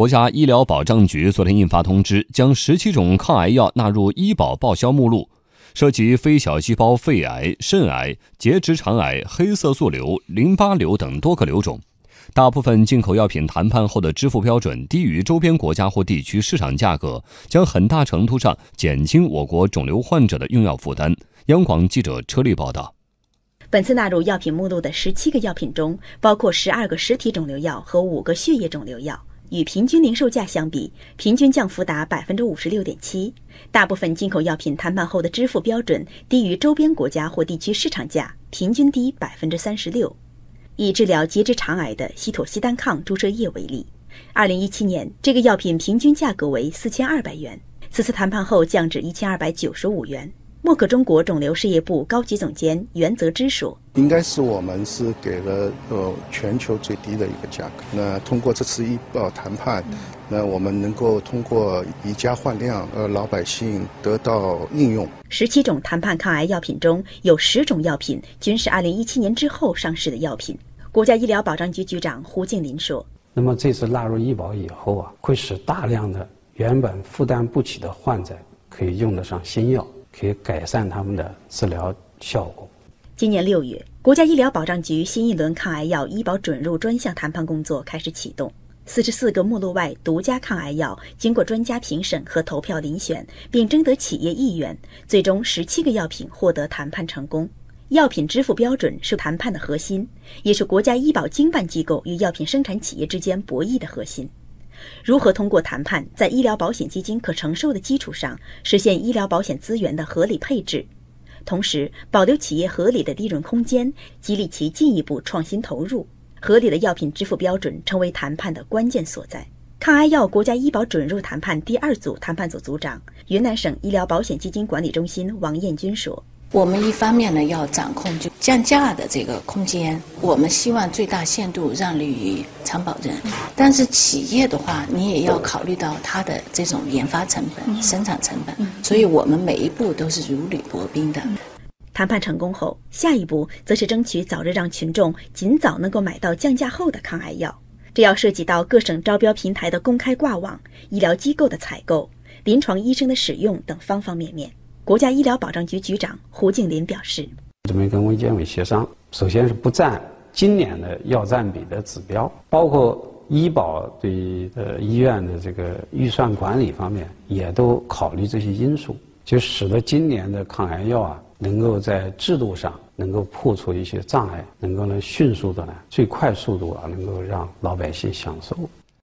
国家医疗保障局昨天印发通知，将十七种抗癌药纳入医保报销目录，涉及非小细胞肺癌、肾癌、结直肠癌、黑色素瘤、淋巴瘤等多个瘤种。大部分进口药品谈判后的支付标准低于周边国家或地区市场价格，将很大程度上减轻我国肿瘤患者的用药负担。央广记者车丽报道。本次纳入药品目录的十七个药品中，包括十二个实体肿瘤药和五个血液肿瘤药。与平均零售价相比，平均降幅达百分之五十六点七。大部分进口药品谈判后的支付标准低于周边国家或地区市场价，平均低百分之三十六。以治疗结直肠癌的西妥昔单抗注射液为例，二零一七年这个药品平均价格为四千二百元，此次谈判后降至一千二百九十五元。默克中国肿瘤事业部高级总监袁泽之说：“应该是我们是给了呃全球最低的一个价格。那通过这次医保谈判，那我们能够通过以价换量，呃，老百姓得到应用。十七种谈判抗癌药品中有十种药品均是二零一七年之后上市的药品。”国家医疗保障局局长胡静林说：“那么这次纳入医保以后啊，会使大量的原本负担不起的患者可以用得上新药。”可以改善他们的治疗效果。今年六月，国家医疗保障局新一轮抗癌药医保准入专项谈判工作开始启动。四十四个目录外独家抗癌药经过专家评审和投票遴选，并征得企业意愿，最终十七个药品获得谈判成功。药品支付标准是谈判的核心，也是国家医保经办机构与药品生产企业之间博弈的核心。如何通过谈判，在医疗保险基金可承受的基础上，实现医疗保险资源的合理配置，同时保留企业合理的利润空间，激励其进一步创新投入？合理的药品支付标准成为谈判的关键所在。抗癌药国家医保准入谈判第二组谈判组组长、云南省医疗保险基金管理中心王艳军说。我们一方面呢要掌控就降价的这个空间，我们希望最大限度让利于长保人，但是企业的话，你也要考虑到它的这种研发成本、生产成本，所以我们每一步都是如履薄冰的。谈判成功后，下一步则是争取早日让群众尽早能够买到降价后的抗癌药，这要涉及到各省招标平台的公开挂网、医疗机构的采购、临床医生的使用等方方面面。国家医疗保障局局长胡静林表示：“准备跟卫健委协商，首先是不占今年的药占比的指标，包括医保对呃医院的这个预算管理方面，也都考虑这些因素，就使得今年的抗癌药啊，能够在制度上能够破除一些障碍，能够呢迅速的呢最快速度啊，能够让老百姓享受。”